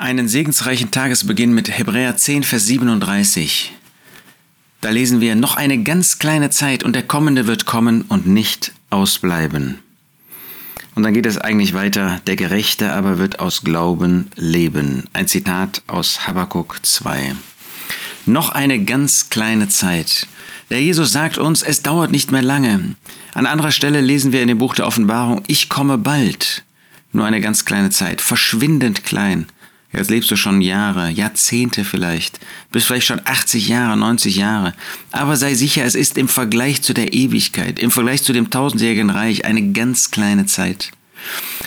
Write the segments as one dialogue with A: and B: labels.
A: einen segensreichen Tagesbeginn mit Hebräer 10, Vers 37. Da lesen wir, noch eine ganz kleine Zeit und der Kommende wird kommen und nicht ausbleiben. Und dann geht es eigentlich weiter, der Gerechte aber wird aus Glauben leben. Ein Zitat aus Habakkuk 2. Noch eine ganz kleine Zeit. Der Jesus sagt uns, es dauert nicht mehr lange. An anderer Stelle lesen wir in dem Buch der Offenbarung, ich komme bald. Nur eine ganz kleine Zeit, verschwindend klein. Jetzt lebst du schon Jahre, Jahrzehnte vielleicht, bist vielleicht schon 80 Jahre, 90 Jahre. Aber sei sicher, es ist im Vergleich zu der Ewigkeit, im Vergleich zu dem tausendjährigen Reich eine ganz kleine Zeit.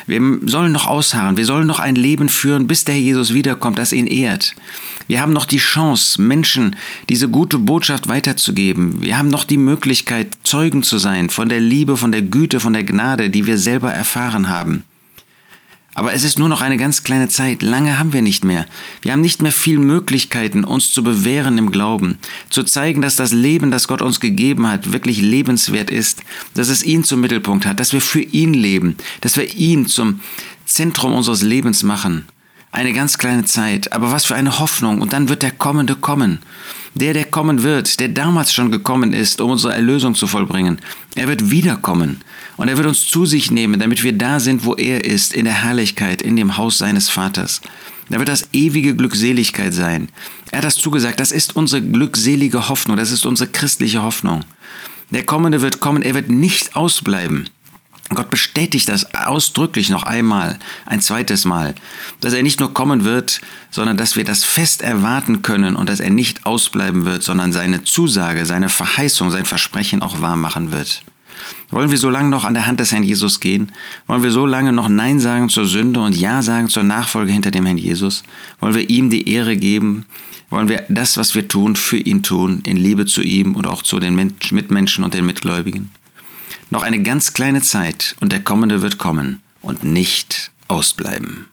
A: Wir sollen noch ausharren, wir sollen noch ein Leben führen, bis der Jesus wiederkommt, das ihn ehrt. Wir haben noch die Chance, Menschen diese gute Botschaft weiterzugeben. Wir haben noch die Möglichkeit, Zeugen zu sein von der Liebe, von der Güte, von der Gnade, die wir selber erfahren haben. Aber es ist nur noch eine ganz kleine Zeit, lange haben wir nicht mehr. Wir haben nicht mehr viel Möglichkeiten, uns zu bewähren im Glauben, zu zeigen, dass das Leben, das Gott uns gegeben hat, wirklich lebenswert ist, dass es ihn zum Mittelpunkt hat, dass wir für ihn leben, dass wir ihn zum Zentrum unseres Lebens machen. Eine ganz kleine Zeit, aber was für eine Hoffnung, und dann wird der Kommende kommen. Der, der kommen wird, der damals schon gekommen ist, um unsere Erlösung zu vollbringen, er wird wiederkommen und er wird uns zu sich nehmen, damit wir da sind, wo er ist, in der Herrlichkeit, in dem Haus seines Vaters. Da wird das ewige Glückseligkeit sein. Er hat das zugesagt, das ist unsere glückselige Hoffnung, das ist unsere christliche Hoffnung. Der Kommende wird kommen, er wird nicht ausbleiben. Gott bestätigt das ausdrücklich noch einmal, ein zweites Mal, dass er nicht nur kommen wird, sondern dass wir das fest erwarten können und dass er nicht ausbleiben wird, sondern seine Zusage, seine Verheißung, sein Versprechen auch wahr machen wird. Wollen wir so lange noch an der Hand des Herrn Jesus gehen? Wollen wir so lange noch Nein sagen zur Sünde und Ja sagen zur Nachfolge hinter dem Herrn Jesus? Wollen wir ihm die Ehre geben? Wollen wir das, was wir tun, für ihn tun, in Liebe zu ihm und auch zu den Mitmenschen und den Mitgläubigen? Noch eine ganz kleine Zeit und der Kommende wird kommen und nicht ausbleiben.